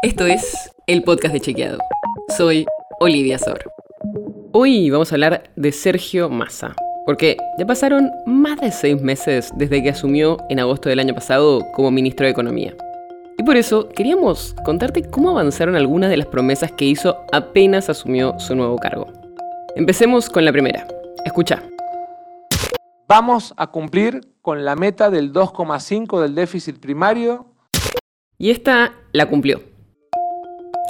Esto es el podcast de Chequeado. Soy Olivia Sor. Hoy vamos a hablar de Sergio Massa, porque ya pasaron más de seis meses desde que asumió en agosto del año pasado como ministro de Economía. Y por eso queríamos contarte cómo avanzaron algunas de las promesas que hizo apenas asumió su nuevo cargo. Empecemos con la primera. Escucha. Vamos a cumplir con la meta del 2,5 del déficit primario. Y esta la cumplió.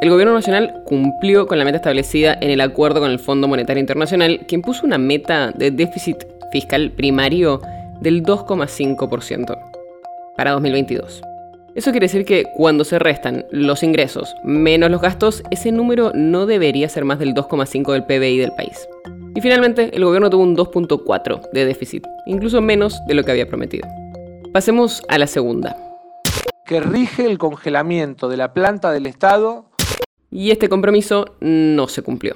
El gobierno nacional cumplió con la meta establecida en el acuerdo con el Fondo Monetario Internacional, que impuso una meta de déficit fiscal primario del 2,5% para 2022. Eso quiere decir que cuando se restan los ingresos menos los gastos, ese número no debería ser más del 2,5 del PBI del país. Y finalmente, el gobierno tuvo un 2.4 de déficit, incluso menos de lo que había prometido. Pasemos a la segunda. Que rige el congelamiento de la planta del Estado. Y este compromiso no se cumplió.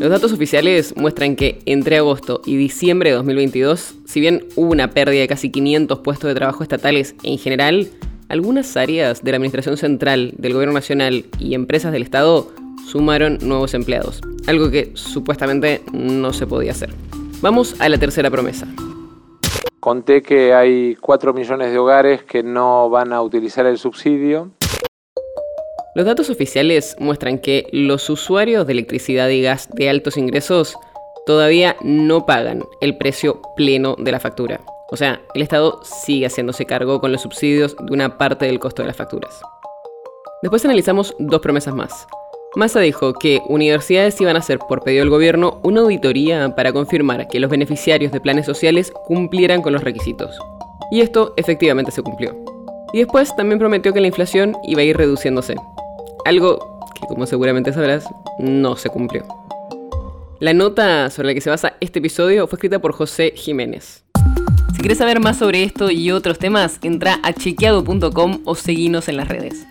Los datos oficiales muestran que entre agosto y diciembre de 2022, si bien hubo una pérdida de casi 500 puestos de trabajo estatales en general, algunas áreas de la Administración Central, del Gobierno Nacional y empresas del Estado sumaron nuevos empleados, algo que supuestamente no se podía hacer. Vamos a la tercera promesa. Conté que hay 4 millones de hogares que no van a utilizar el subsidio. Los datos oficiales muestran que los usuarios de electricidad y gas de altos ingresos todavía no pagan el precio pleno de la factura. O sea, el Estado sigue haciéndose cargo con los subsidios de una parte del costo de las facturas. Después analizamos dos promesas más. Massa dijo que universidades iban a hacer por pedido del gobierno una auditoría para confirmar que los beneficiarios de planes sociales cumplieran con los requisitos. Y esto efectivamente se cumplió. Y después también prometió que la inflación iba a ir reduciéndose. Algo que, como seguramente sabrás, no se cumplió. La nota sobre la que se basa este episodio fue escrita por José Jiménez. Si quieres saber más sobre esto y otros temas, entra a chequeado.com o seguinos en las redes.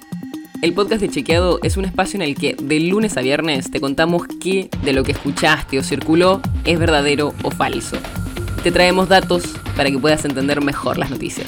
El podcast de Chequeado es un espacio en el que de lunes a viernes te contamos qué de lo que escuchaste o circuló es verdadero o falso. Te traemos datos para que puedas entender mejor las noticias.